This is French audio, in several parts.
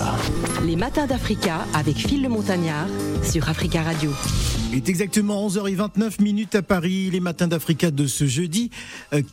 Africa. Les matins d'Africa avec Phil le Montagnard sur Africa Radio. Il est exactement 11h29 minutes à Paris, les matins d'Africa de ce jeudi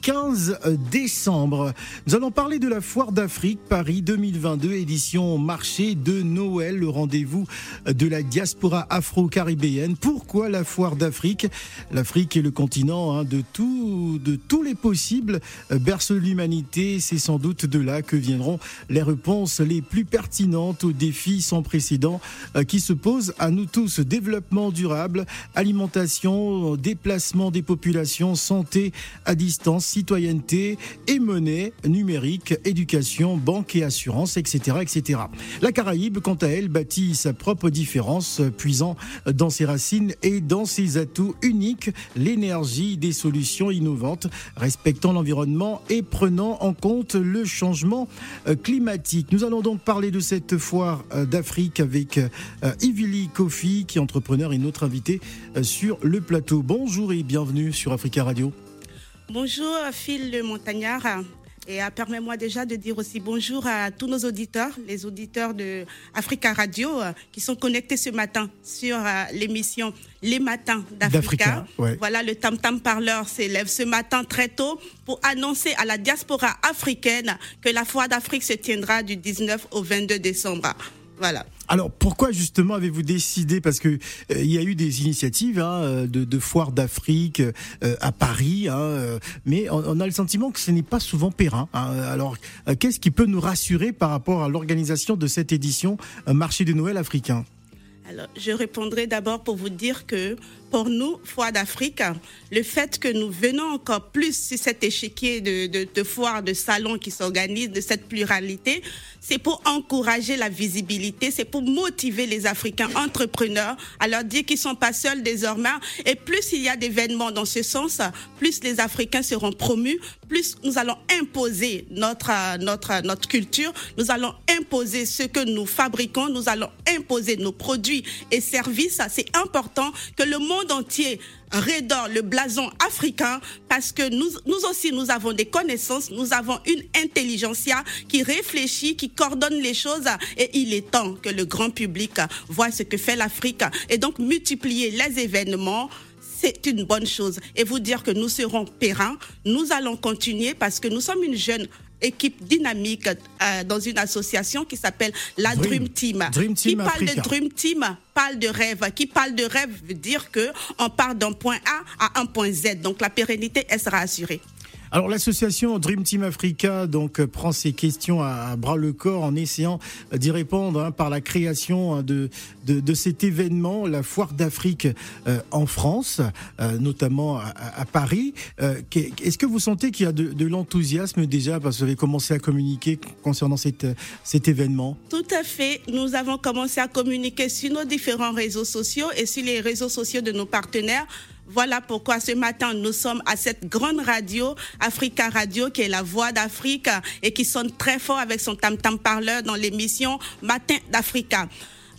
15 euh, décembre. Nous allons parler de la Foire d'Afrique Paris 2022, édition marché de Noël, le rendez-vous de la diaspora afro-caribéenne. Pourquoi la Foire d'Afrique? L'Afrique est le continent hein, de, tout, de tous les possibles, euh, berceau de l'humanité. C'est sans doute de là que viendront les réponses les plus pertinentes aux défis sans précédent euh, qui se posent à nous tous. Développement durable, alimentation, déplacement des populations, santé à distance, citoyenneté et monnaie numérique, éducation, banque et assurance, etc., etc. La Caraïbe, quant à elle, bâtit sa propre différence, puisant dans ses racines et dans ses atouts uniques, l'énergie des solutions innovantes, respectant l'environnement et prenant en compte le changement euh, climatique. Nous allons donc parler de cette foire euh, d'Afrique avec euh, Ivili Kofi, qui est entrepreneur et notre invité euh, sur le plateau. Bonjour et bienvenue sur Africa Radio. Bonjour Phil le Montagnard. Et euh, permets-moi déjà de dire aussi bonjour à tous nos auditeurs, les auditeurs de Africa Radio euh, qui sont connectés ce matin sur l'émission Les Matins d'Africa. Voilà, le Tam Tam Parleur s'élève ce matin très tôt pour annoncer à la diaspora africaine que la Foire d'Afrique se tiendra du 19 au 22 décembre. Voilà. Alors pourquoi justement avez-vous décidé Parce que euh, il y a eu des initiatives hein, de, de foires d'Afrique euh, à Paris, hein, mais on, a le sentiment que ce n'est pas souvent périn. Hein. Alors qu'est-ce qui peut nous rassurer par rapport à l'organisation de cette édition Marché de Noël africain? Alors, je répondrai d'abord pour vous dire que pour nous, Foire d'Afrique, le fait que nous venons encore plus sur cet échiquier de, de, foires, de salons qui s'organisent, de cette pluralité, c'est pour encourager la visibilité, c'est pour motiver les Africains entrepreneurs à leur dire qu'ils sont pas seuls désormais. Et plus il y a d'événements dans ce sens, plus les Africains seront promus, plus nous allons imposer notre, notre, notre culture, nous allons imposer ce que nous fabriquons, nous allons imposer nos produits et services. C'est important que le monde monde entier redore le blason africain parce que nous, nous aussi, nous avons des connaissances, nous avons une intelligentsia qui réfléchit, qui coordonne les choses et il est temps que le grand public voit ce que fait l'Afrique et donc multiplier les événements c'est une bonne chose. Et vous dire que nous serons périns, nous allons continuer parce que nous sommes une jeune équipe dynamique euh, dans une association qui s'appelle la Dream, Team. Dream Team. Qui parle de Dream Team parle de rêve. Qui parle de rêve veut dire que on part d'un point A à un point Z. Donc la pérennité, elle sera assurée. Alors l'association Dream Team Africa donc euh, prend ces questions à, bras le corps en essayant euh, d'y répondre hein, par la création hein, de, de, cet événement, la Foire d'Afrique euh, en France, notamment à, Paris. Est-ce que vous sentez qu'il y a de, l'enthousiasme déjà? Parce que vous avez commencé à communiquer concernant cet événement Tout à fait. Nous avons commencé à communiquer sur nos différents réseaux sociaux et sur les réseaux sociaux de nos partenaires voilà pourquoi ce matin, nous sommes à cette grande radio, Africa Radio, qui est la voix d'Afrique et qui sonne très fort avec son tam-tam parleur dans l'émission Matin d'Africa.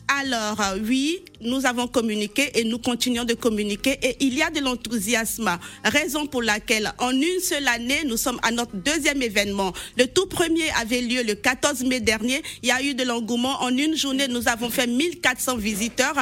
Alors euh, oui, nous avons communiqué et nous continuons de communiquer et il y a de l'enthousiasme, raison pour laquelle en une seule année, nous sommes à notre deuxième événement. Le tout premier avait lieu le 14 mai dernier, il y a eu de l'engouement. En une journée, nous avons fait 1400 visiteurs.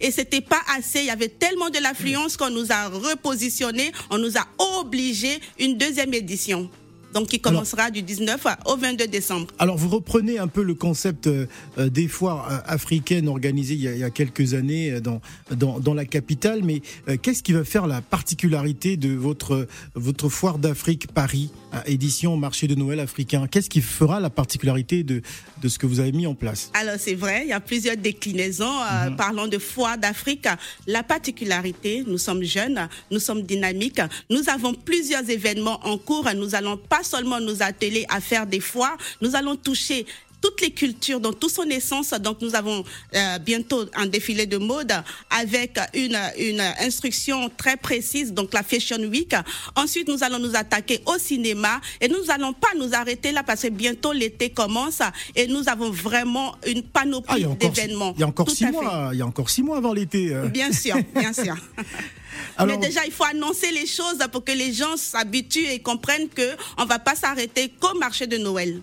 Et c'était pas assez, il y avait tellement de l'affluence qu'on nous a repositionné, on nous a obligé une deuxième édition donc qui commencera du 19 au 22 décembre. Alors vous reprenez un peu le concept euh, des foires euh, africaines organisées il y a, quelques années euh, dans, dans, dans, la capitale, mais qu'est-ce qui va faire la particularité de votre, votre foire d'Afrique Paris, édition marché de Noël africain? Qu'est-ce qui fera la particularité de, de ce que vous avez mis en place Alors c'est vrai, il y a plusieurs déclinaisons. Mhm. Parlons de foire d'Afrique. La particularité, nous sommes jeunes, nous sommes dynamiques, nous avons plusieurs événements en cours, nous allons pas seulement nous atteler à faire des foires, nous allons toucher toutes les cultures dans toute son essence. Donc nous avons euh, bientôt un défilé de mode avec une, une instruction très précise, donc la Fashion Week. Ensuite, nous allons nous attaquer au cinéma et nous allons pas nous arrêter là parce que bientôt l'été commence et nous avons vraiment une panoplie ah, d'événements. Il y a encore six mois, il y a encore six mois avant l'été. Euh. Bien sûr, bien sûr. Mais déjà, il faut annoncer les choses pour que les gens s'habituent et comprennent qu'on ne va pas s'arrêter qu'au marché de Noël.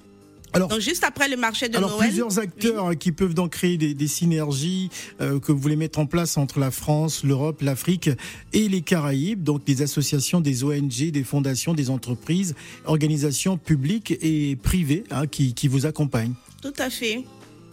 Alors, donc juste après le marché de alors Plusieurs acteurs hein, qui peuvent donc créer des, synergies euh, que vous voulez mettre en place entre la France, l'Europe, l'Afrique et les Caraïbes. Donc des associations, des ONG, des fondations, des entreprises, organisations publiques et privées hein, qui, qui vous accompagnent. Tout à fait.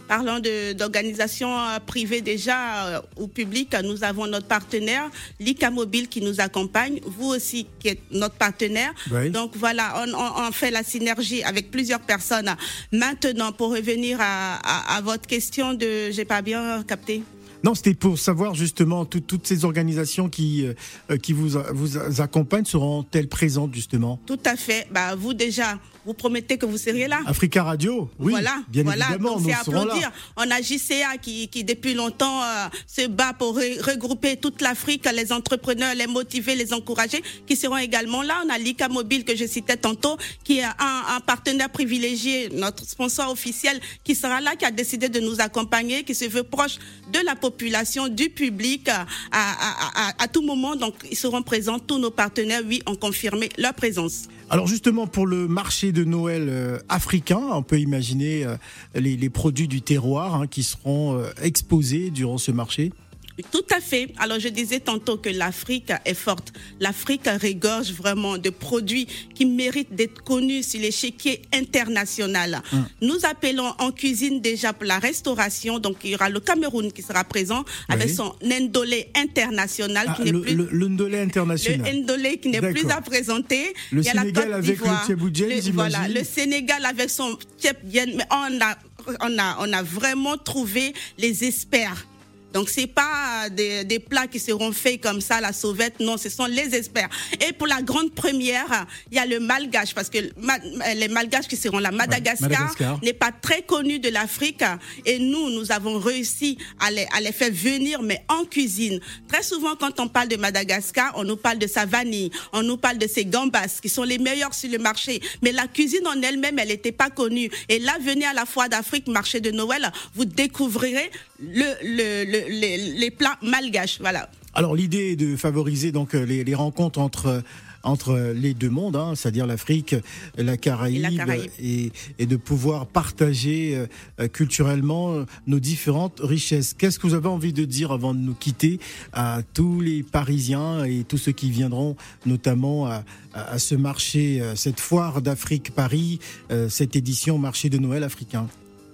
Parlant d'organisations euh, privées déjà euh, ou publiques, nous avons notre partenaire, l'ICA Mobile, qui nous accompagne, vous aussi qui êtes notre partenaire. Donc voilà, on, fait la synergie avec plusieurs personnes. Maintenant, pour revenir à, votre question de, j'ai pas bien capté. Non, c'était pour savoir justement toutes ces organisations qui, euh, qui vous, vous accompagnent seront-elles présentes justement? Tout à fait. Bah, vous déjà, vous promettez que vous seriez là. Africa Radio, oui. Voilà, bien voilà. évidemment, c'est applaudir. On a JCA qui, qui depuis longtemps euh, se bat pour regrouper toute l'Afrique, les entrepreneurs, les motiver, les encourager, qui seront également là. On a l'ICA Mobile que je citais tantôt, qui est un, partenaire privilégié, notre sponsor officiel, qui sera là, qui a décidé de nous accompagner, qui se veut proche de la population, du public à, à, à, à tout moment. Donc, ils seront présents. Tous nos partenaires, oui, ont confirmé leur présence. Alors justement pour le marché de Noël euh, africain, on peut imaginer euh, les, produits du terroir hein, qui seront euh, exposés durant ce marché. Tout à fait. Alors je disais tantôt que l'Afrique est forte. L'Afrique regorge vraiment de produits qui méritent d'être connus sur l'échiquier international. Hum. Nous appelons en cuisine déjà pour la restauration. Donc il y aura le Cameroun qui sera présent avec son Ndolé international ah, qui n'est plus le, Ndolé international. Le Ndolé qui n'est plus à présenter. Le Sénégal avec le Voilà, le Sénégal avec son Mais on a on a on a vraiment trouvé les experts donc c'est pas des, des, plats qui seront faits comme ça la sauvette, non, ce sont les experts. Et pour la grande première, il y a le malgache parce que les malgaches qui seront là, Madagascar, n'est pas très connu de l'Afrique et nous nous avons réussi à les, à les faire venir mais en cuisine. Très souvent quand on parle de Madagascar, on nous parle de sa vanille, on nous parle de ses gambas qui sont les meilleurs sur le marché, mais la cuisine en elle-même, elle n'était pas connue. Et là, venez à la foire d'Afrique, marché de Noël, vous découvrirez le, le les, plats malgaches. Voilà. Alors l'idée est de favoriser donc euh, les, rencontres entre entre les deux mondes, hein, c'est-à-dire l'Afrique, la Caraïbe, et, et, de pouvoir partager euh, culturellement nos différentes richesses. Qu'est-ce que vous avez envie de dire avant de nous quitter à tous les Parisiens et tous ceux qui viendront notamment à, à ce marché, euh, cette foire d'Afrique Paris, cette édition marché de Noël africain?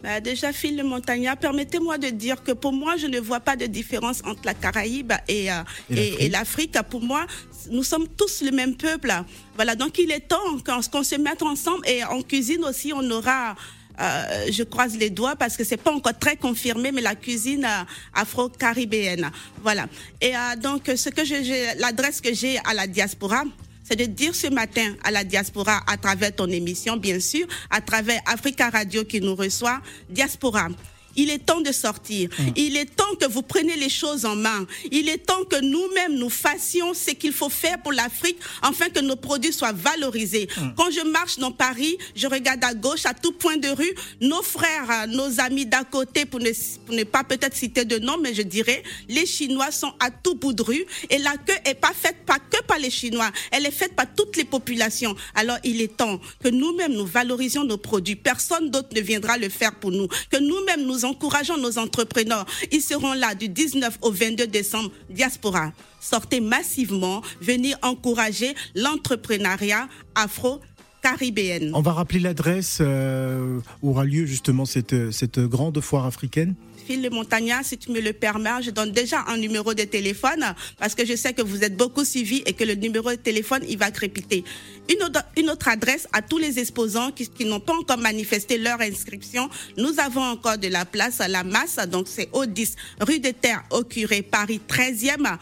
Bah, déjà, Phil le Montagnard, permettez-moi de dire que pour moi, je ne vois pas de différence entre la Caraïbe et, euh, et, l'Afrique. Pour moi, nous sommes tous le même peuple. Voilà, donc il est temps qu'on se mette ensemble et en cuisine aussi, on aura... Euh, je croise les doigts parce que c'est pas encore très confirmé, mais la cuisine euh, afro-caribéenne. Voilà. Et donc, ce que l'adresse que j'ai à la diaspora, c'est de dire ce matin à la diaspora, à travers ton émission, bien sûr, à travers Africa Radio qui nous reçoit, diaspora. Il est temps de sortir. Mm. Il est temps que vous preniez les choses en main. Il est temps que nous-mêmes nous fassions ce qu'il faut faire pour l'Afrique afin que nos produits soient valorisés. Mm. Quand je marche dans Paris, je regarde à gauche, à tout point de rue, nos frères, nos amis d'à côté, pour ne, pour ne pas peut-être citer de nom, mais je dirais, les Chinois sont à tout bout de rue et la queue est pas faite pas que par les Chinois, elle est faite par toutes les populations. Alors il est temps que nous-mêmes nous valorisions nos produits. Personne d'autre ne viendra le faire pour nous. Que nous-mêmes nous encourageons nos entrepreneurs. Ils seront là du 19 au 22 décembre, diaspora. Sortez massivement, venez encourager l'entrepreneuriat afro caribéenne. On va rappeler l'adresse euh, où aura lieu justement cette, cette grande foire africaine Phil Le Montagnard, si tu me le permets, je donne déjà un numéro de téléphone parce que je sais que vous êtes beaucoup suivis et que le numéro de téléphone, il va crépiter. Une autre, adresse à tous les exposants qui n'ont pas encore manifesté leur inscription. Nous avons encore de la place à la masse, donc c'est au 10 rue des Terres au Curé, Paris 13e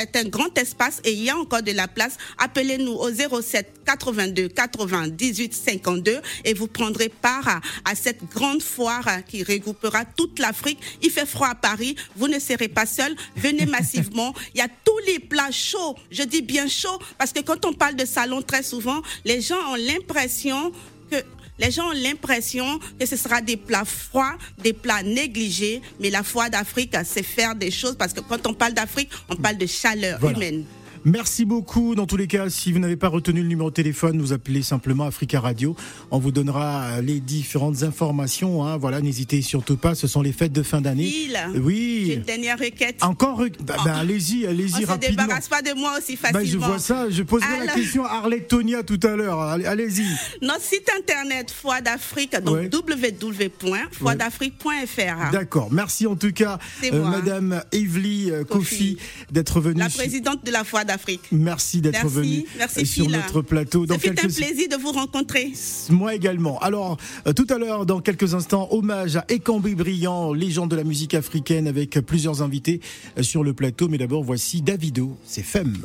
est un grand espace et il y a encore de la place. Appelez-nous au 07 82 80 18 52 et vous prendrez part à, cette grande foire qui regroupera toute l'Afrique. Il fait froid à Paris, vous ne serez pas seul. Venez massivement. Il y a tous les plats chauds. Je dis bien chauds parce que quand on parle de salon très souvent, les gens ont l'impression que les gens ont l'impression que ce sera des plats froids, des plats négligés, mais la foi d'Afrique, c'est faire des choses parce que quand on parle d'Afrique, on parle de chaleur humaine. Merci beaucoup. Dans tous les cas, si vous n'avez pas retenu le numéro de téléphone, vous appelez simplement Africa Radio. On vous donnera les différentes informations. Hein. Voilà, n'hésitez surtout pas. Ce sont les fêtes de fin d'année. Oui. J'ai une dernière requête. Encore bah, bah, Allez-y, allez-y rapidement. On se débarrasse pas de moi aussi facilement. Bah, je vois ça. Je poserai la question à Arlettonia tout à l'heure. Allez-y. Notre site internet Foi d'Afrique, donc ouais. www.foidafrique.fr. D'accord. Merci en tout cas, euh, Madame Evely euh, Kofi, d'être venue. La présidente de la Foi d'Afrique. Merci d'être venu sur notre plateau. C'est un plaisir de vous rencontrer. Moi également. Alors, euh, tout à l'heure, dans quelques instants, hommage à Ekambi Brillant, légende de la musique africaine, avec plusieurs invités euh, sur le plateau. Mais d'abord, voici Davido, c'est Femme.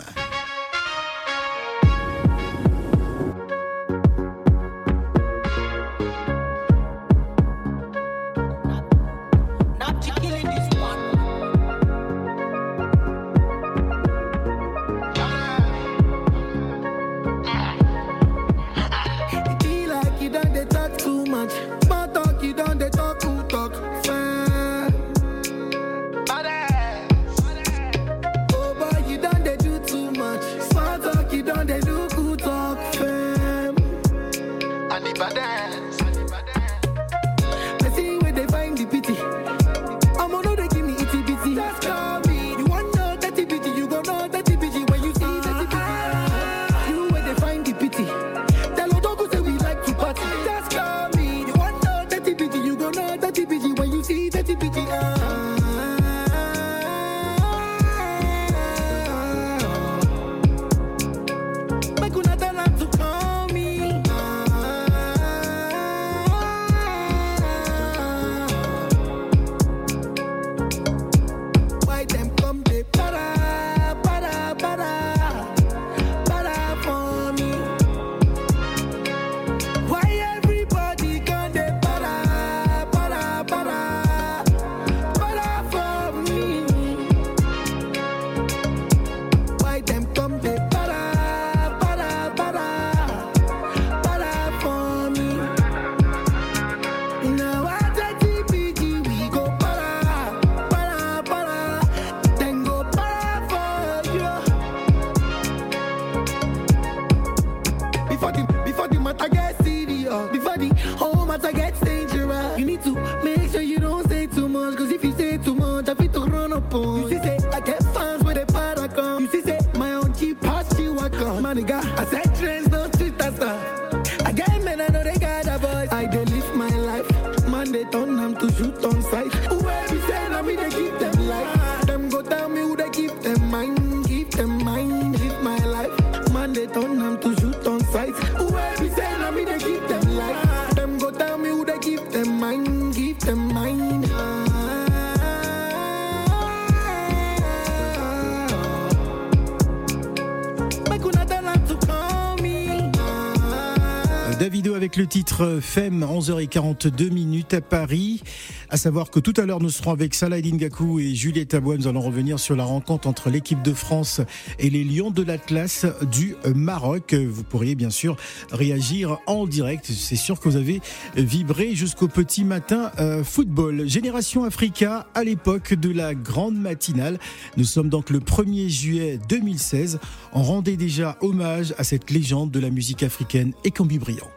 Le titre FEM, 11h42 minutes à Paris. À savoir que tout à l'heure, nous serons avec Salah Gakou et Juliette Aboua. Nous allons revenir sur la rencontre entre l'équipe de France et les Lions de l'Atlas du Maroc. Vous pourriez bien sûr réagir en direct. C'est sûr que vous avez vibré jusqu'au petit matin euh, football. Génération Africa à l'époque de la grande matinale. Nous sommes donc le 1er juillet 2016. On rendait déjà hommage à cette légende de la musique africaine et Brillant.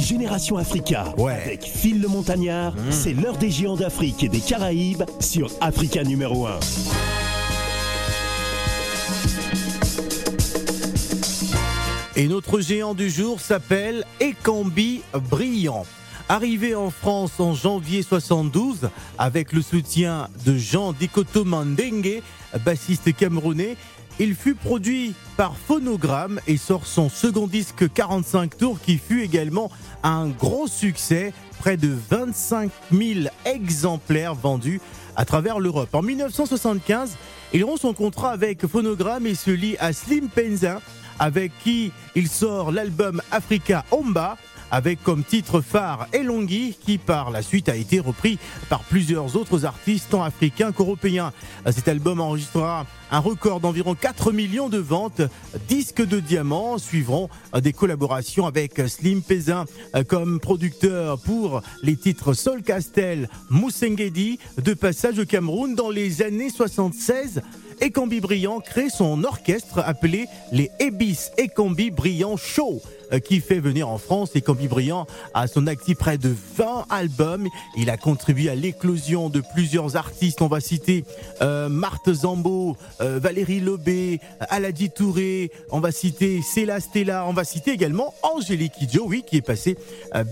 Génération Africa avec Phil le Montagnard, mmh. c'est l'heure des géants d'Afrique et des Caraïbes sur Africa numéro 1. Et notre géant du jour s'appelle Ekambi Brillant. Arrivé en France en janvier 72 avec le soutien de Jean Dikoto Mandengue, bassiste camerounais, il fut produit par Phonogramme et sort son second disque 45 tours qui fut également un gros succès, près de 25 000 exemplaires vendus à travers l'Europe. En 1975, il rompt son contrat avec Phonogramme et se lie à Slim Penza avec qui il sort l'album Africa Omba avec comme titre phare Elonghi qui par la suite a été repris par plusieurs autres artistes tant africains qu'européens. Cet album enregistrera un record d'environ 4 millions de ventes, disques de diamants suivront des collaborations avec Slim Pézin comme producteur pour les titres Sol Castel, Moussengedi, de passage au Cameroun dans les années 76 Ekambi Brillant crée son orchestre appelé les Ebis Ekambi Brillant Show qui fait venir en France Ekambi Brillant à son actif près de 20 albums. Il a contribué à l'éclosion de plusieurs artistes. On va citer euh, Marthe Zambo, euh, Valérie Lobé, Aladi Touré, on va citer Céla Stella, on va citer également Angélique Kidjo, oui, qui est passé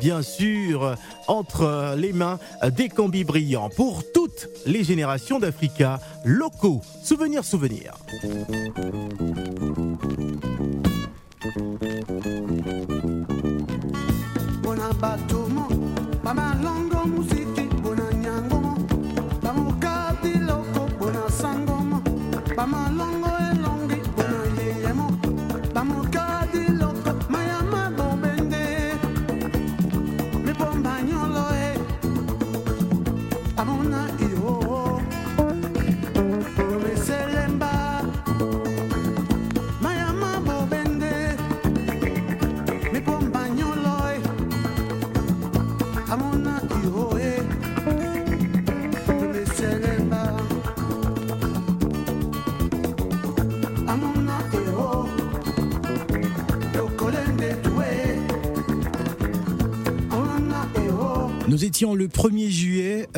bien sûr entre les mains d'Ekambi Brillant. Pour toutes les générations d'Africa, locaux, souvenirs, souvenirs. Nous le 1er juillet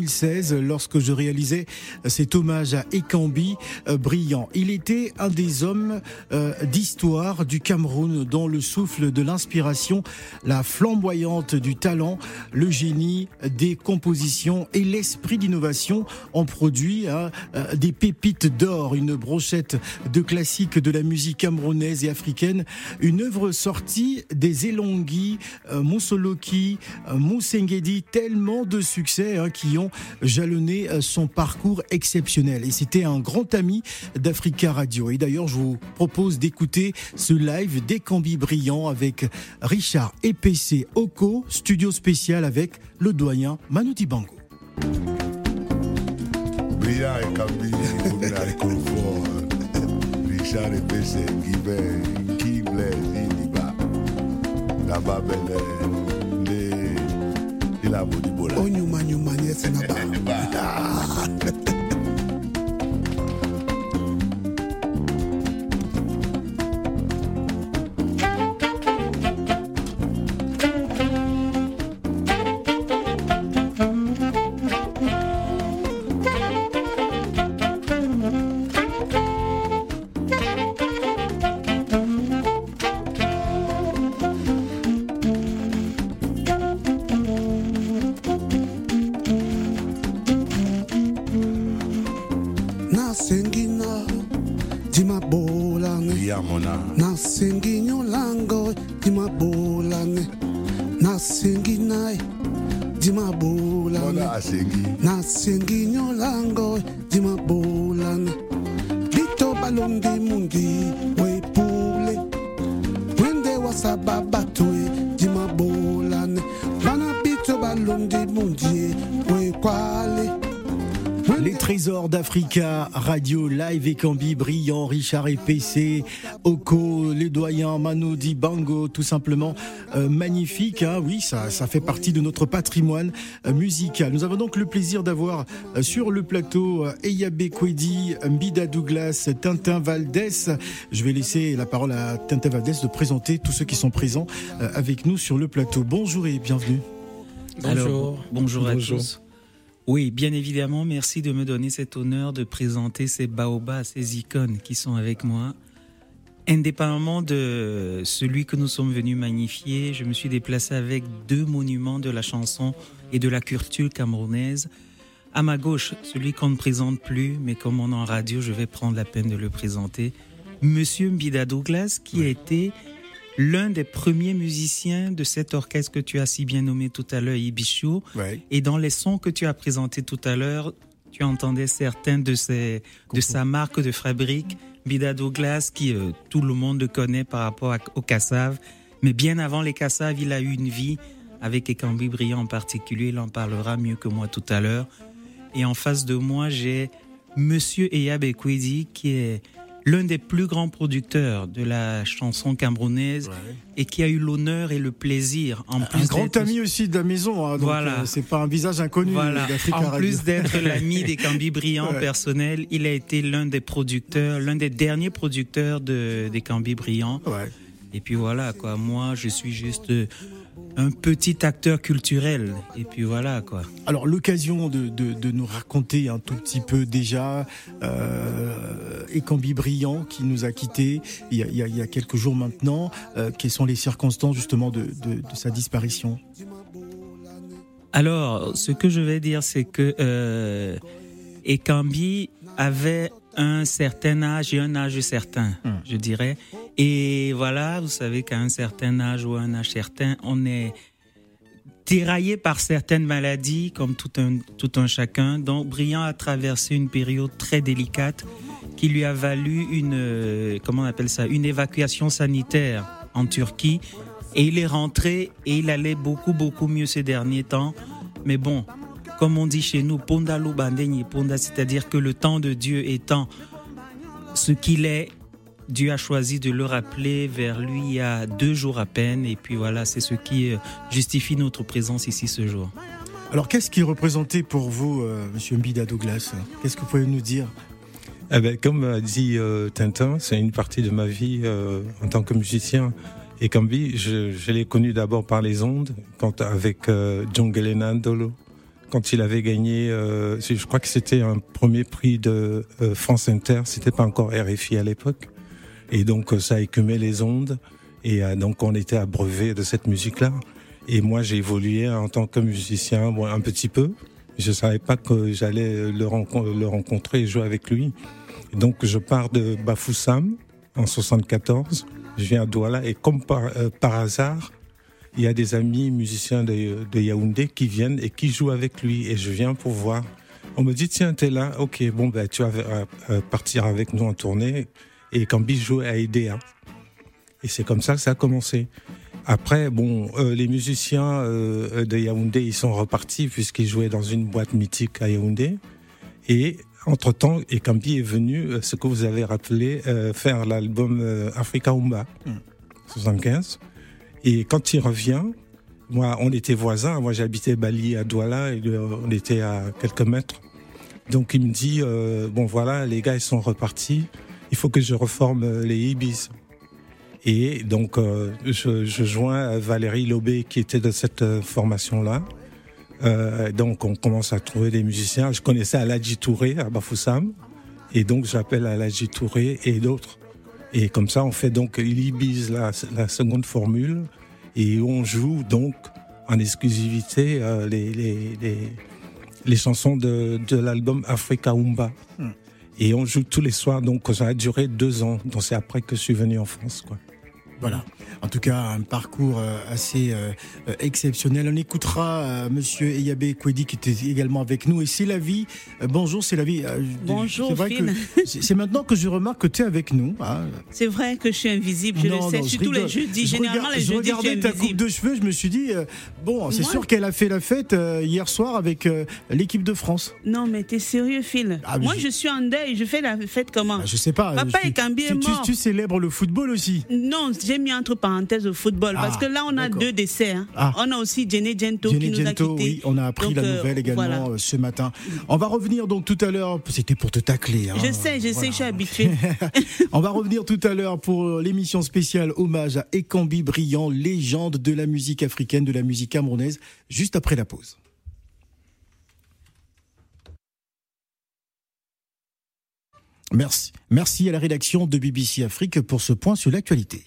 2016 euh, lorsque je réalisais cet hommage à Ekambi euh, brillant. Il était un des hommes euh, d'histoire du Cameroun dont le souffle de l'inspiration, la flamboyante du talent, le génie des compositions et l'esprit d'innovation ont produit hein, des pépites d'or, une brochette de classiques de la musique camerounaise et africaine, une œuvre sortie des Elonghi, Moussoloki, Moussengi dit tellement de succès hein, qui ont jalonné euh, son parcours exceptionnel. Et c'était un grand ami d'Africa Radio. Et d'ailleurs, je vous propose d'écouter ce live des Cambis brillants avec Richard EPC Oko, studio spécial avec le doyen Manu Dibango. Richard EPC, la bo di nyuma nyuma na ba. Radio Live et Cambi Brillant, Richard et PC, Oko, les doyens, Manu Bango, tout simplement euh, magnifique. Hein, oui, ça, ça fait partie de notre patrimoine euh, musical. Nous avons donc le plaisir d'avoir euh, sur le plateau Eyabe Kwedi, Mbida Douglas, Tintin Valdès. Je vais laisser la parole à Tintin Valdès de présenter tous ceux qui sont présents avec nous sur le plateau. Bonjour et bienvenue. Bonjour, bonjour, à tous. Oui, bien évidemment, merci de me donner cet honneur de présenter ces baobas, ces icônes qui sont avec moi. Indépendamment de celui que nous sommes venus magnifier, je me suis déplacé avec deux monuments de la chanson et de la culture camerounaise. À ma gauche, celui qu'on ne présente plus, mais comme on est en radio, je vais prendre la peine de le présenter. Monsieur Mbida Douglas, qui a été l'un des premiers musiciens de cet orchestre que tu as si bien nommé tout à l'heure, Ibichou. Et dans les sons que tu as présentés tout à l'heure, tu entendais certains de, ses, de sa marque de fabrique, Bida Douglas, qui euh, tout le monde connaît par rapport au Cassav, Mais bien avant les Kassav, il a eu une vie avec Ekambi Brillant en particulier. Il en parlera mieux que moi tout à l'heure. Et en face de moi, j'ai Monsieur Eyab Ekwedi, qui est l'un des plus grands producteurs de la chanson camerounaise et qui a eu l'honneur et le plaisir en plus un grand ami aussi de la maison hein, voilà. euh, c'est pas un visage inconnu voilà. en plus d'être l'ami des Cambis brillants personnels il a été l'un des producteurs l'un des derniers producteurs de, des Cambis brillants et puis voilà quoi moi je suis juste un petit acteur culturel. Et puis voilà quoi. Alors l'occasion de, de, nous raconter un tout petit peu déjà euh, Ekambi Brillant qui nous a quittés il y a, il y a, quelques jours maintenant. Euh, quelles sont les circonstances justement de, de, sa disparition? Alors ce que je vais dire c'est que euh, Ekambi avait un certain âge et un âge certain, hmm. je dirais. Et voilà, vous savez qu'à un certain âge ou à un âge certain, on est déraillé par certaines maladies, comme tout un, tout un chacun. Donc, Briand a traversé une période très délicate qui lui a valu une, euh, comment on appelle ça, une évacuation sanitaire en Turquie. Et il est rentré et il allait beaucoup, beaucoup mieux ces derniers temps. Mais bon, comme on dit chez nous, Ponda Ponda, c'est-à-dire que le temps de Dieu étant ce qu'il est, Dieu a choisi de le rappeler vers lui il y a deux jours à peine. Et puis voilà, c'est ce qui euh, justifie notre présence ici ce jour. Alors, qu'est-ce qui représentait pour vous, euh, Monsieur Mbida Douglas? Qu'est-ce que vous pouvez nous dire? Eh ben, Comme a dit euh, Tintin, c'est une partie de ma vie en tant que musicien. Et Kambi, je, je l'ai connu d'abord par les ondes, quand, avec John Dolo quand il avait gagné, je crois que c'était un premier prix de France Inter, c'était pas encore RFI à l'époque. Et donc ça a écumé les ondes. Et euh, donc on était abreuvé de cette musique-là. Et moi j'ai évolué en tant que musicien bon, un petit peu. Je savais pas que j'allais le, rencontrer et jouer avec lui. donc je pars de Bafoussam en 74. Je viens à Douala et comme euh, par hasard, il y a des amis musiciens de, de, Yaoundé qui viennent et qui jouent avec lui. Et je viens pour voir. On me dit tiens t'es là, ok bon ben tu vas euh, partir avec nous en tournée et Cambi jouait à EDA. Et c'est comme ça que ça a commencé. Après, bon, euh, les musiciens euh, de Yaoundé, ils sont repartis puisqu'ils jouaient dans une boîte mythique à Yaoundé. Et entre-temps, Ekambi est venu, euh, ce que vous avez rappelé, faire l'album Africa Umba, 75. Et quand il revient, moi, on était voisins. Moi, j'habitais Bali à Douala et on était à quelques mètres. Donc, il me dit, bon, voilà, les gars, ils sont repartis il faut que je reforme euh, les Ibis. Et donc, euh, je, je, joins Valérie Lobé qui était de cette euh, formation-là. Euh, donc, on commence à trouver des musiciens. Je connaissais Aladji Touré à Bafoussam. Et donc, j'appelle Aladji Touré et d'autres. Et comme ça, on fait donc l'Ibis, la, la seconde formule. Et on joue donc en exclusivité euh, les, les, les, les, chansons de, de l'album Africa Umba. Hmm. Et on joue tous les soirs, donc ça a duré deux ans. Donc c'est après que je suis venu en France, quoi. Voilà. En tout cas, un parcours euh, assez euh, euh, exceptionnel. On écoutera Monsieur Eyabe Kwedi qui était également avec nous. Et c'est la vie. bonjour, c'est la vie. bonjour, c'est C'est maintenant que je remarque que tu es avec nous. Hein. C'est vrai que je suis invisible, je le sais. je, suis tous les jeudis. Généralement, les jeudis, je regardais ta coupe de cheveux, je me suis dit, bon, c'est sûr qu'elle a fait la fête hier soir avec l'équipe de France. Non, mais t'es sérieux, Phil ah, Moi, je... suis en deuil. Je fais la fête comment? Ah, Je sais pas. Papa est mort. Tu, tu célèbres le football aussi Non, j'ai mis entre parenthèses au football parce que là on a deux décès. Hein. Ah. On a aussi Jenny Gento qui nous a quittés. Oui, on a appris la euh, nouvelle également euh, ce matin. On va revenir donc tout à l'heure. C'était pour te tacler. Hein. Je sais, je sais, je suis habitué. on va revenir tout à l'heure pour l'émission spéciale hommage à Ekambi Brillant, légende de la musique africaine, de la musique camerounaise, juste après la pause. Merci. Merci à la rédaction de BBC Afrique pour ce point sur l'actualité.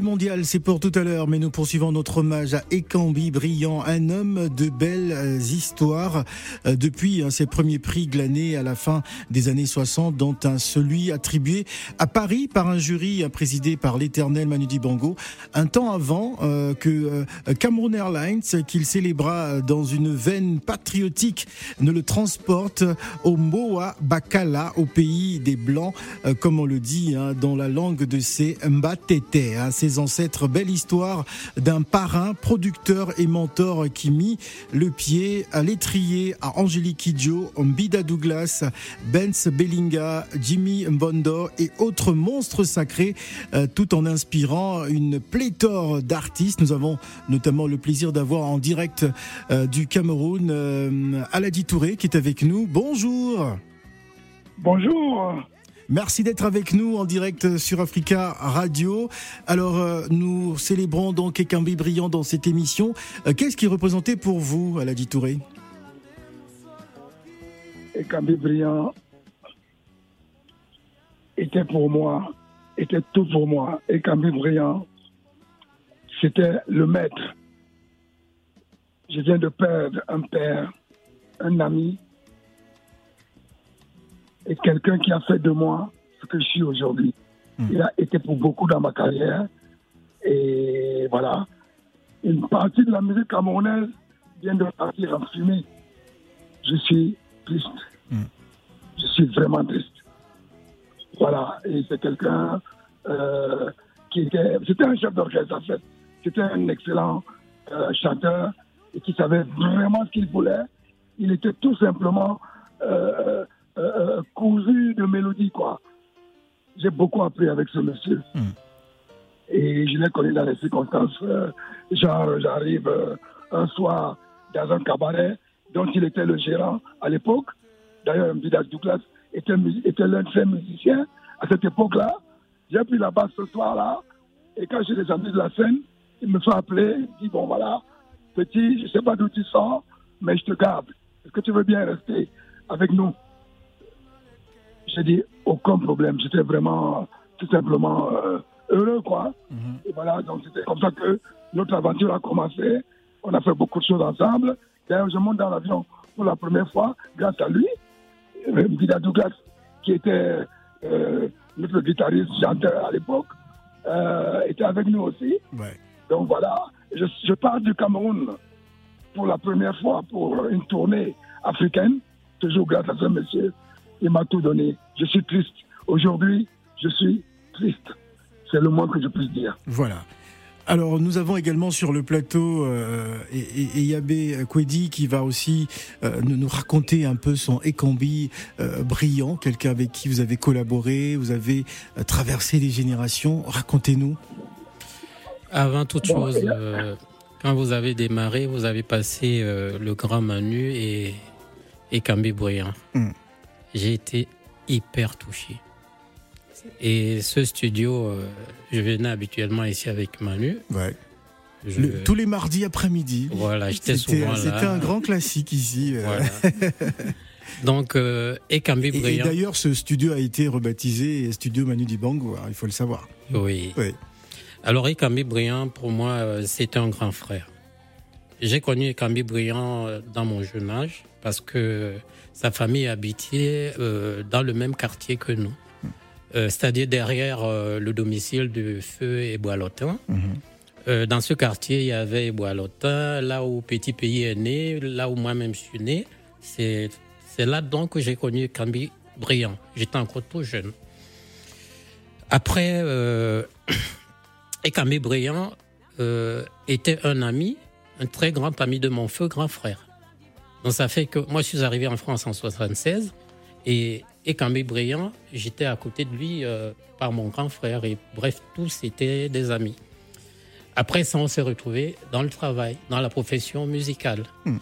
Mondial, c'est pour tout à l'heure, mais nous poursuivons notre hommage à Ekambi Brillant, un homme de belles euh, histoires euh, depuis hein, ses premiers prix glanés à la fin des années 60, dont un celui attribué à Paris par un jury présidé par l'éternel Manu Dibango, un temps avant euh, que Cameroon Airlines, qu'il célébra dans une veine patriotique, ne le transporte au Moa Bakala, au pays des Blancs, comme on le dit hein, dans la langue de ses Mbatete, hein, ancêtres. Belle histoire d'un parrain, producteur et mentor qui mit le pied à l'étrier à Angélique Kidjo, Mbida Douglas, Benz Bellinga, Jimmy Mbondo et autres monstres sacrés, euh, tout en inspirant une pléthore d'artistes. Nous avons notamment le plaisir d'avoir en direct euh, du Cameroun euh, Aladi Touré qui est avec nous. Bonjour. Bonjour. Merci d'être avec nous en direct sur Africa Radio. Alors, euh, nous célébrons donc Ekambi Brillant dans cette émission. Euh, qu'est-ce qui représentait pour vous, Aladi Touré? Ekambi Brillant était pour moi, était tout pour moi. Ekambi Brillant, c'était le maître. Je viens de perdre un père, un ami, et quelqu'un qui a fait de moi ce que je suis aujourd'hui. Hmm. Il a été pour beaucoup dans ma carrière. Et voilà. Une partie de la musique camerounaise vient de partir en fumée. Je suis triste. Hmm. Je suis vraiment triste. Voilà. Et c'est quelqu'un euh, qui était. C'était un chef d'orchestre, en fait. C'était un excellent euh, chanteur et qui savait vraiment ce qu'il voulait. Il était tout simplement euh, euh, cousu de mélodie, quoi. J'ai beaucoup appris avec ce monsieur. Hmm. Et je l'ai connu dans les circonstances. Euh, genre, j'arrive euh, un soir dans un cabaret dont il était le gérant à l'époque. D'ailleurs, Vidas Douglas était, était l'un de ses musiciens à cette époque-là. J'ai pris la basse ce soir-là. Et quand je les amis de la scène, il me fait appeler. Il dit Bon, voilà, petit, je ne sais pas d'où tu sors, mais je te garde. Est-ce que tu veux bien rester avec nous? J'ai dit aucun problème. J'étais vraiment tout simplement euh, heureux, quoi. Mhm. Et voilà, donc c'était comme ça que notre aventure a commencé. On a fait beaucoup de choses ensemble. D'ailleurs, je monte dans l'avion pour la première fois grâce à lui. Vida Douglas, qui était euh, notre guitariste chanteur à l'époque, euh, était avec nous aussi. Donc voilà, je, je pars du Cameroun pour la première fois pour une tournée africaine, toujours grâce à ce monsieur il m'a tout donné. Je suis triste. Aujourd'hui, je suis triste. C'est le moins que je puisse dire. Voilà. Alors nous avons également sur le plateau euh, Eyabé Kwedi qui va aussi euh, nous, raconter un peu son Ekambi euh, brillant, quelqu'un avec qui vous avez collaboré, vous avez euh, traversé les générations. Racontez-nous. Avant toute chose, quand vous avez démarré, vous avez passé le Grand Manu et Ekambi brillant. Hmm j'ai été hyper touché. Et ce studio, euh, je venais habituellement ici avec Manu. Ouais. tous les mardis après-midi. Voilà, j'étais souvent là. C'était un grand classique ici. Euh. Donc, euh, et Cambi Et, d'ailleurs, ce studio a été rebaptisé Studio Manu Dibango, il faut le savoir. Oui. oui. Alors, Ekambi Briand, pour moi, c'était un grand frère. J'ai connu Ekambi Briand dans mon jeune âge parce que sa famille habitait dans le même quartier que nous. Euh, c'est-à-dire derrière euh, le domicile de Feu et Boilotin. Mhm. Euh, dans ce quartier, il y avait Boilotin, là où Petit Pays est né, là où moi-même suis né. C'est là donc que j'ai connu Cambi Briand. J'étais encore tout jeune. Après, et Cambi Briand était un ami, un très grand ami de mon feu grand frère. Donc ça fait que moi je suis arrivé en France en 76 et et Cambi Briand, j'étais à côté de lui euh, par mon grand frère. Et bref, tous étaient des amis. Après ça, on s'est retrouvés dans le travail, dans la profession musicale. Hmm.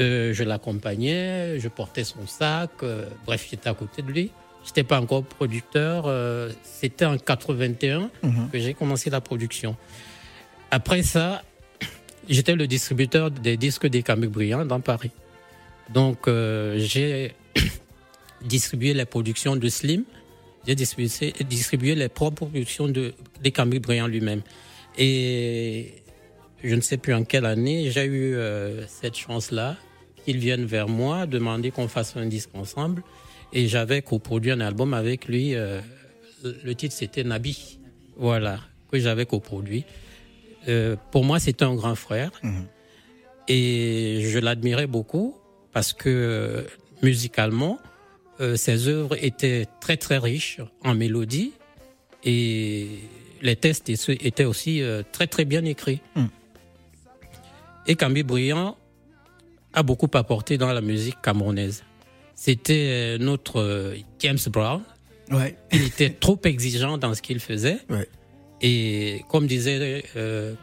Euh, je l'accompagnais, je portais son sac. Euh, bref, j'étais à côté de lui. Je n'étais pas encore producteur. C'était en 81 hmm. que j'ai commencé la production. Après ça, j'étais le distributeur des disques des Cambi Briand dans Paris. Donc, j'ai distribuer les productions de Slim, j'ai distribué, les propres productions de, des Camille Briand lui-même. Et je ne sais plus en quelle année, j'ai eu euh, cette chance-là qu'il vienne vers moi demander qu'on fasse un disque ensemble. Et j'avais coproduit un album avec lui. Euh, le titre, c'était Nabi. Voilà, que j'avais coproduit. Euh, pour moi, c'était un grand frère. Mhm. Et je l'admirais beaucoup parce que musicalement, euh, ses œuvres étaient très très riches en mélodie et les textes étaient aussi euh, très très bien écrits. Hmm. Et Cambi Briand a beaucoup apporté dans la musique camerounaise. C'était euh, notre James Brown. Ouais. Il était trop exigeant dans ce qu'il faisait. Ouais. Et comme disait,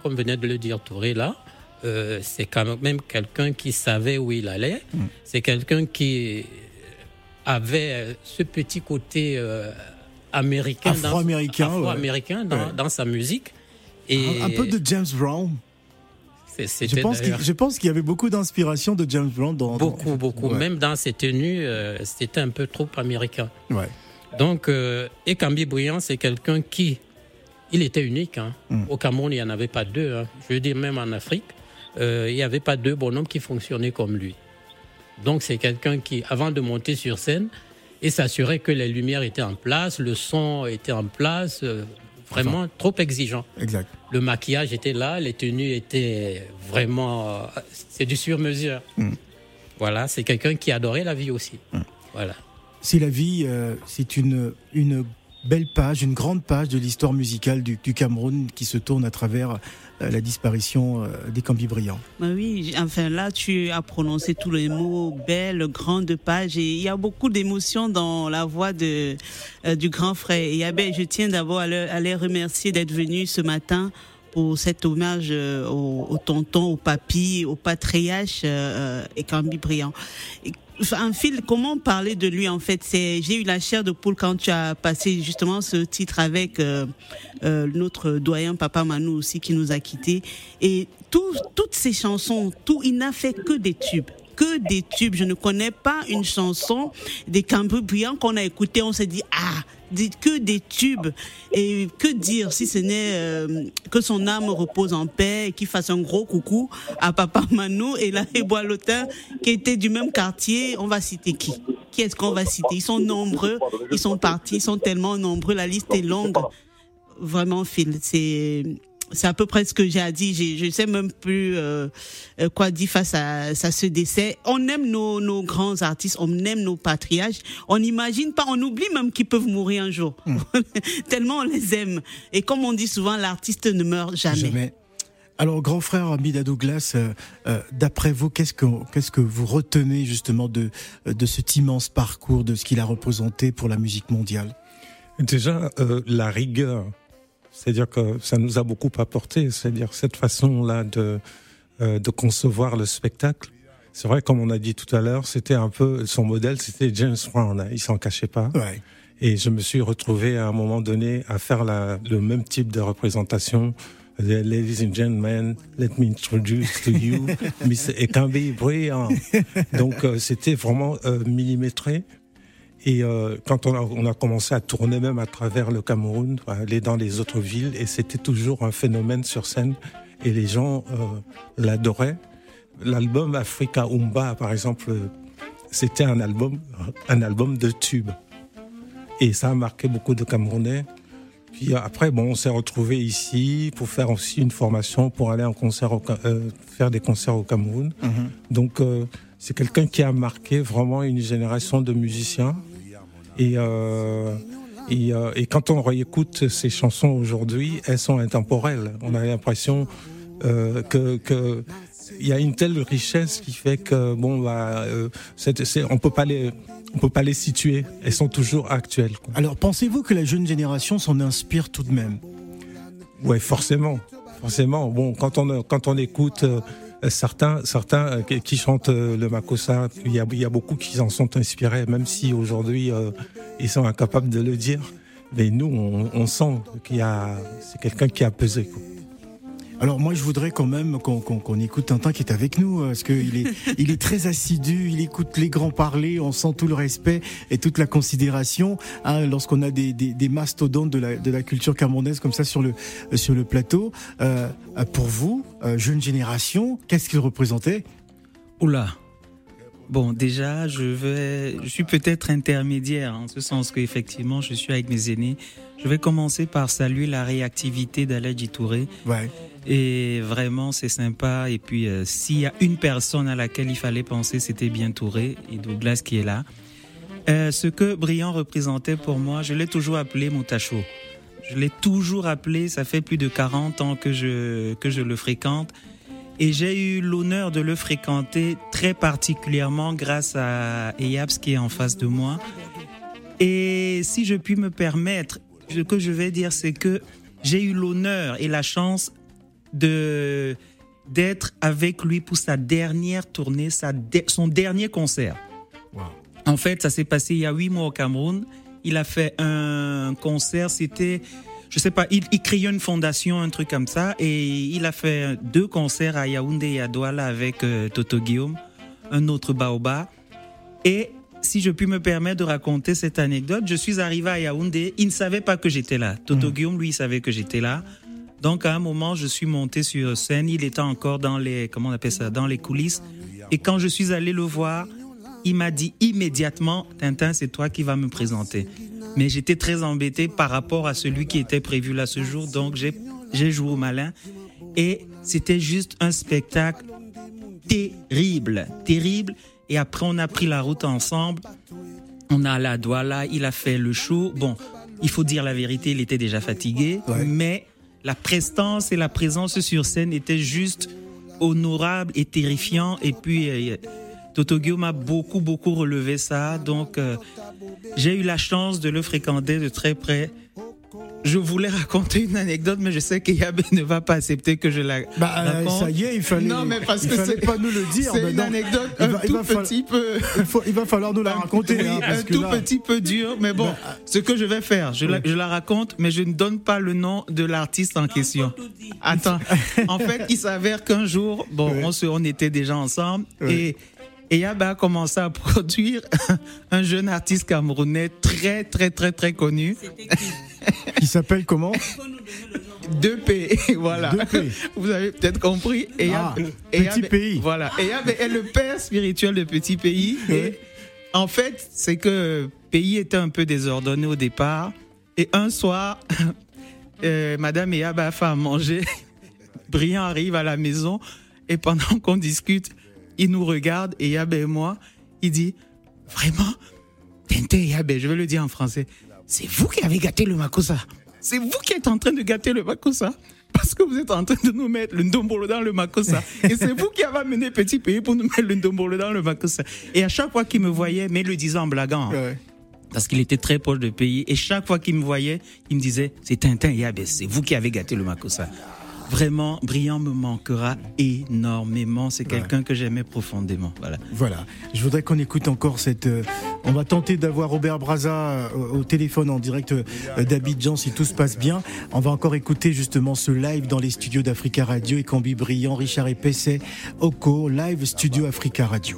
comme venait de le dire Touré là, c'est quand même quelqu'un qui savait où il allait. Hmm. C'est quelqu'un qui avait euh, ce petit côté euh, américain, afro-américain, dans, sa musique. Et un, peu de James Brown. Je pense, qu'il y avait beaucoup d'inspiration de James Brown dans. Beaucoup, beaucoup. Même dans ses tenues, euh, c'était un peu trop américain. Ouais. Donc, euh, Ekambi Briand, c'est quelqu'un qui. Il était unique. Hein. Hmm. Au Cameroun, il n'y en avait pas deux. Hein. Je veux dire, même en Afrique, il n'y avait pas deux bonhommes qui fonctionnaient comme lui. Donc c'est quelqu'un qui, avant de monter sur scène, et s'assurer que les lumières étaient en place, le son était en place, euh, vraiment trop exigeant. Exact. Le maquillage était là, les tenues étaient vraiment, euh, c'est du sur-mesure. Mm. Voilà, c'est quelqu'un qui adorait la vie aussi. Mm. Voilà. C'est la vie, euh, c'est une une belle page, une grande page de l'histoire musicale du, Cameroun qui se tourne à travers euh, la disparition euh, des Cambi Brillants. Bah oui, enfin là, tu as prononcé tous les mots, belle, grande page, et il y a beaucoup d'émotions dans la voix euh, du grand frère. Et ben, je tiens d'abord à, les remercier d'être venu ce matin pour cet hommage au, tonton, au papy, au patriarche et Cambi un fil, comment parler de lui en fait? C'est j'ai eu la chair de poule quand tu as passé justement ce titre avec euh, euh, notre doyen Papa Manou aussi qui nous a quittés. Et toutes ces chansons, tout il n'a fait que des tubes. Que des tubes. Je ne connais pas une chanson des Cambriens qu'on a écouté, on s'est dit ah que des tubes. Et que dire si ce n'est euh, que son âme repose en paix et qu'il fasse un gros coucou à Papa Manou et la Eboilotin qui était du même quartier. On va citer qui? Qui est-ce qu'on va citer? Ils sont nombreux, ils sont partis, ils sont tellement nombreux, la liste est longue. Vraiment, Phil, c'est c'est à peu près ce que j'ai à dire. Je ne sais même plus euh, euh, quoi dire face à, ce décès. On aime nos, nos, grands artistes, on aime nos patriarches. On n'imagine pas, on oublie même qu'ils peuvent mourir un jour. Hmm. Tellement on les aime. Et comme on dit souvent, l'artiste ne meurt jamais. jamais. Alors, grand frère Mida Douglas, euh, d'après vous, qu'est-ce que qu'est-ce que vous retenez justement de de cet immense parcours, de ce qu'il a représenté pour la musique mondiale? Déjà, la rigueur c'est-à-dire que ça nous a beaucoup apporté, c'est-à-dire cette façon-là de, euh, de concevoir le spectacle. c'est vrai, comme on a dit tout à l'heure, c'était un peu son modèle, c'était James Brown. Hein, il s'en cachait pas. Ouais. Et je me suis retrouvé à un moment donné à faire la, le même type de représentation. Ladies and gentlemen, let me introduce to you Miss Ekambi Brillant. Donc euh, c'était vraiment euh, millimétré. Et euh, quand on a, on a, commencé à tourner même à travers le Cameroun, aller dans les autres villes, et c'était toujours un phénomène sur scène, et les gens euh, l'adoraient. L'album Africa Umba, par exemple, c'était un album, un album de tubes. Et ça a marqué beaucoup de Camerounais. Puis après, bon, on s'est retrouvé ici pour faire aussi une formation pour aller en concert, au, euh, faire des concerts au Cameroun. Mhm. Donc, euh, c'est quelqu'un qui a marqué vraiment une génération de musiciens. Et, euh, et, euh, et, quand on réécoute ces chansons aujourd'hui, elles sont intemporelles. On a l'impression euh, que, que il y a une telle richesse qui fait que bon bah euh, on peut pas les on peut pas les situer. Elles sont toujours actuelles. Quoi. Alors pensez-vous que la jeune génération s'en inspire tout de même? Ouais, forcément, forcément. Bon, quand on quand on écoute certains certains euh, qui chantent euh, le makossa, il y a beaucoup qui en sont inspirés, même si aujourd'hui euh, ils sont incapables de le dire. Mais nous, on, sent qu'il y a c'est quelqu'un qui a pesé. Alors moi je voudrais quand même qu'on qu qu écoute Tintin qui est avec nous parce qu'il est il est très assidu, il écoute les grands parler, on sent tout le respect et toute la considération hein, lorsqu'on a des, des, des, mastodontes de la, de la culture camerounaise comme ça sur le sur le plateau. Euh, pour vous, euh, jeune génération, qu'est-ce qu'il représentait Oula. Bon, déjà, je vais, je suis peut-être intermédiaire en ce sens qu'effectivement, je suis avec mes aînés. Je vais commencer par saluer la réactivité d'Aladji Touré. Ouais. Et vraiment, c'est sympa. Et puis, euh, s'il y a une personne à laquelle il fallait penser, c'était bien Touré et Douglas qui est là. Euh, ce que Briand représentait pour moi, je l'ai toujours appelé Moutacho. Je l'ai toujours appelé, ça fait plus de 40 ans que je, que je le fréquente. Et j'ai eu l'honneur de le fréquenter très particulièrement grâce à Eyaps qui est en face de moi. Et si je puis me permettre, ce que je vais dire, c'est que j'ai eu l'honneur et la chance de d'être avec lui pour sa dernière tournée, sa de, son dernier concert. Wow. En fait, ça s'est passé il y a huit mois au Cameroun. Il a fait un concert, c'était, je sais pas, il, il créait une fondation, un truc comme ça, et il a fait deux concerts à Yaoundé et à Douala avec euh, Toto Guillaume, un autre Baoba. Et si je puis me permettre de raconter cette anecdote, je suis arrivé à Yaoundé, il ne savait pas que j'étais là. Toto mmh. Guillaume, lui, il savait que j'étais là. Donc à un moment, je suis monté sur scène, il était encore dans les comment on appelle ça, dans les coulisses. Et quand je suis allé le voir, il m'a dit immédiatement Tintin, c'est toi qui vas me présenter. Mais j'étais très embêté par rapport à celui qui était prévu là ce jour, donc j'ai joué au malin et c'était juste un spectacle terrible, terrible. Et après, on a pris la route ensemble. On a la Douala, il a fait le show. Bon, il faut dire la vérité, il était déjà fatigué, ouais. mais la prestance et la présence sur scène étaient juste honorables et terrifiants. Et puis, euh, Toto Guillaume a beaucoup, beaucoup relevé ça. Donc, euh, j'ai eu la chance de le fréquenter de très près. Je voulais raconter une anecdote, mais je sais qu'Yabe ne va pas accepter que je la bah, raconte. Ça y est, il fallait. Non, mais parce que fallait pas nous le dire. C'est une anecdote il un va, tout petit peu. Il, faut, il, va falloir nous la raconter. Oui, hein, un tout là... petit peu dur, mais bon, bah, ce que je vais faire, je, oui. la, je, la, raconte, mais je ne donne pas le nom de l'artiste en question. Attends, en fait, il s'avère qu'un jour, bon, oui. on, se, on était déjà ensemble et et Yaba a commencé à produire un jeune artiste camerounais très, très, très, très connu. Qui s'appelle comment 2P, voilà. 2P. Vous avez peut-être compris. Et ah, et Petit pays. Voilà. Et Yaba est le père spirituel de Petit Pays. Et en fait, c'est que Pays était un peu désordonné au départ. Et un soir, euh, Madame Eyaba a fait à manger. Briand arrive à la maison et pendant qu'on discute, il nous regarde et Yabé et moi, il dit Vraiment? Tintin Yabé, je vais le dire en français, c'est vous qui avez gâté le Makosa. C'est vous qui êtes en train de gâter le Makosa. Parce que vous êtes en train de nous mettre le Ndombolo dans le Makosa. Et c'est vous qui avez amené Petit Pays pour nous mettre le Ndombolo dans le Makosa. Et à chaque fois qu'il me voyait, mais il le disait en blaguant. Ouais. Parce qu'il était très proche de pays. Et chaque fois qu'il me voyait, il me disait C'est Tintin Yabé, c'est vous qui avez gâté le Makosa. Vraiment, Brillant me manquera énormément. C'est quelqu'un que j'aimais profondément. Voilà. Voilà. Je voudrais qu'on écoute encore cette. Euh, on va tenter d'avoir Robert Braza euh, au, téléphone en direct euh, d'Abidjan si tout se passe bien. On va encore écouter justement ce live dans les studios d'Africa Radio et Cambi Brillant, Richard Epessé, Oko, live studio Africa Radio.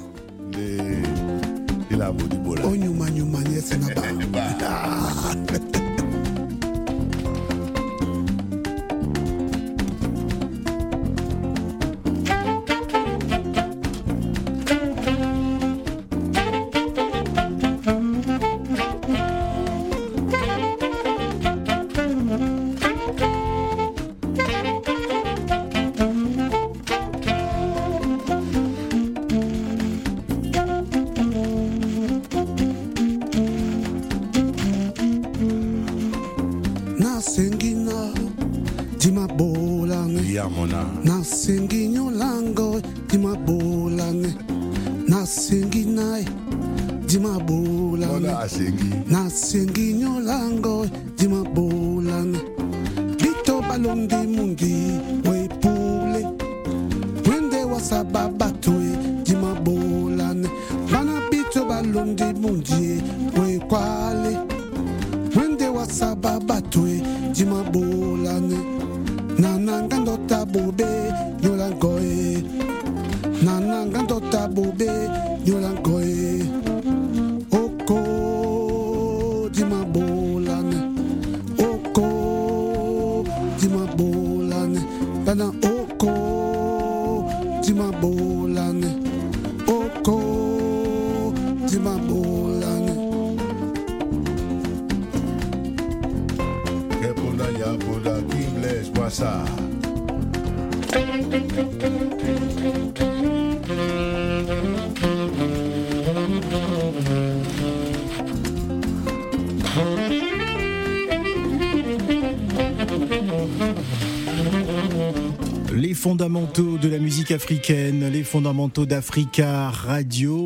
nasengi na dimabolane yamona nasengi nyolango dimabolane nasengi naye dimabolane nasengi nyolango dimabolane bito balongi mungi wepule. Twende wasabab booby fondamentaux de la musique africaine, les fondamentaux d'Africa Radio.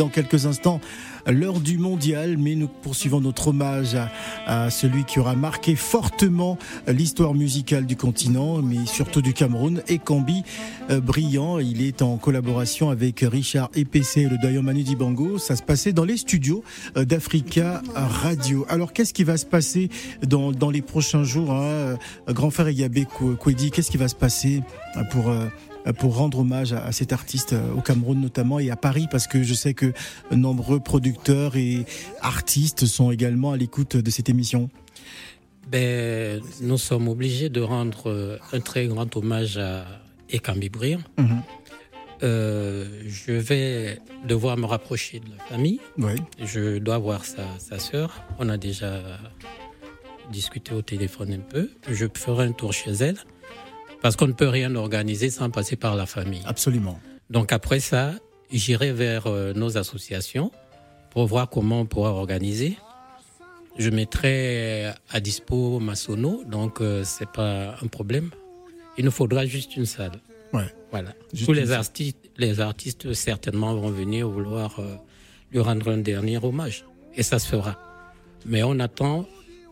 Dans quelques instants, l'heure du mondial, mais nous poursuivons notre hommage à, celui qui aura marqué fortement l'histoire musicale du continent, mais surtout du Cameroun, Ekambi euh, Brillant. Il est en collaboration avec Richard Epessé et le Dayo Manu Dibango. Ça se passait dans les studios euh, d'Africa Radio. Alors, qu'est-ce qui va se passer dans, les prochains jours hein? Grand frère Yabé Kwedi, qu'est-ce qui va se passer pour euh, pour rendre hommage à, cet artiste euh, au Cameroun notamment et à Paris parce que je sais que nombreux producteurs et artistes sont également à l'écoute de cette émission. Ben, nous sommes obligés de rendre euh, un très grand hommage à Ekambi Briand. Mhm. je vais devoir me rapprocher de la famille. Je dois voir sa, sa sœur. On a déjà discuté au téléphone un peu. Je ferai un tour chez elle. Parce qu'on ne peut rien organiser sans passer par la famille. Absolument. Donc après ça, j'irai vers euh, nos associations pour voir comment on pourra organiser. Je mettrai à dispo ma sono, donc euh, c'est pas un problème. Il nous faudra juste une salle. Ouais. Voilà. Tous les artistes, les artistes certainement vont venir vouloir euh, lui rendre un dernier hommage, et ça se fera. Mais on attend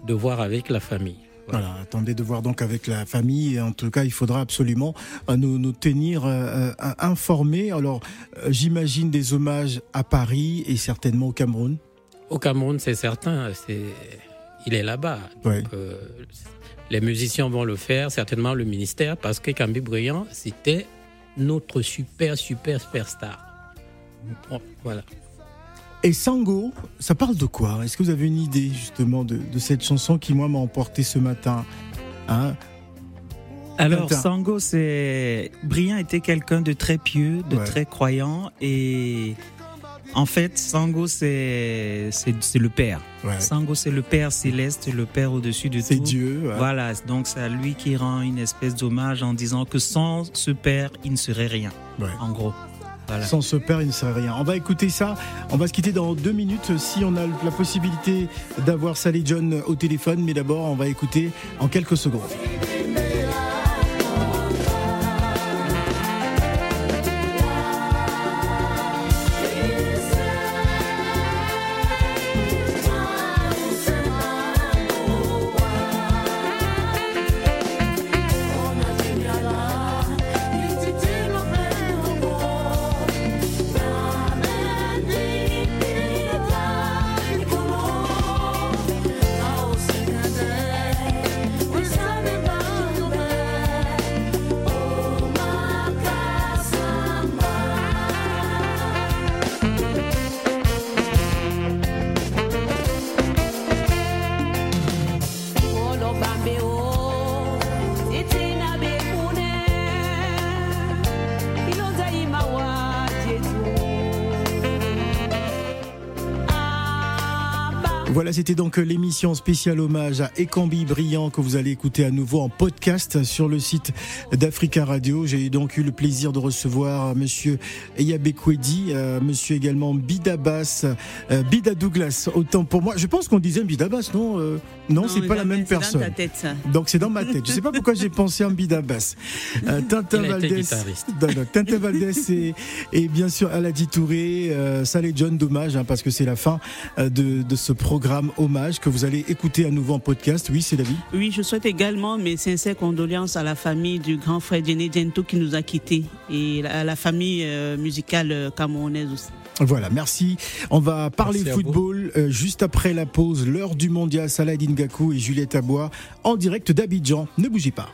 de voir avec la famille. Voilà, attendez de voir donc avec la famille. En tout cas, il faudra absolument euh, nous, nous tenir euh, euh, informés. Alors, j'imagine des hommages à Paris et certainement au Cameroun. Au Cameroun, c'est certain. C'est, il est là-bas. les musiciens vont le faire, certainement le ministère, parce que Cambi Brillant, c'était notre super, super, superstar. voilà. Et Sango, ça parle de quoi? Est-ce que vous avez une idée justement de, cette chanson qui, moi, m'a emporté ce matin hein? Alors, Sango, c'est. Brian était quelqu'un de très pieux, de très croyant. Et en fait, Sango, c'est le Père. Sango, c'est le Père céleste, le Père au-dessus de tout. C'est Dieu. Voilà, donc c'est à lui qui rend une espèce d'hommage en disant que sans ce Père, il ne serait rien. En gros. Sans ce père, il ne serait rien. On va écouter ça. On va se quitter dans deux minutes si on a la possibilité d'avoir Sally John au téléphone. Mais d'abord, on va écouter en quelques secondes. Voilà, c'était donc l'émission spéciale hommage à Ekambi Brillant que vous allez écouter à nouveau en podcast sur le site d'Africa Radio. J'ai donc eu le plaisir de recevoir monsieur Eyabe Kwedi, euh, monsieur également Bidabas, euh, Bida Douglas. Autant pour moi, je pense qu'on disait Bidabas, non euh, Non, c'est pas la même personne. Dans ta tête, ça. Donc c'est dans ma tête. Je sais pas pourquoi j'ai pensé en Bidabas. Euh, Tintin guitariste. non, non, Tintin Valdez et, et bien sûr Aladi Touré, euh, Saleh John dommage hein, parce que c'est la fin de, de ce programme hommage que vous allez écouter à nouveau en podcast. Oui, c'est David. Oui, je souhaite également mes sincères condoléances à la famille du grand frère Jenny Gento qui nous a quittés et à la famille euh, musicale euh, camerounaise aussi. Voilà, merci. On va parler Merci football euh, juste après la pause, l'heure du mondial. Salah Ngakou et Juliette Abois en direct d'Abidjan. Ne bougez pas.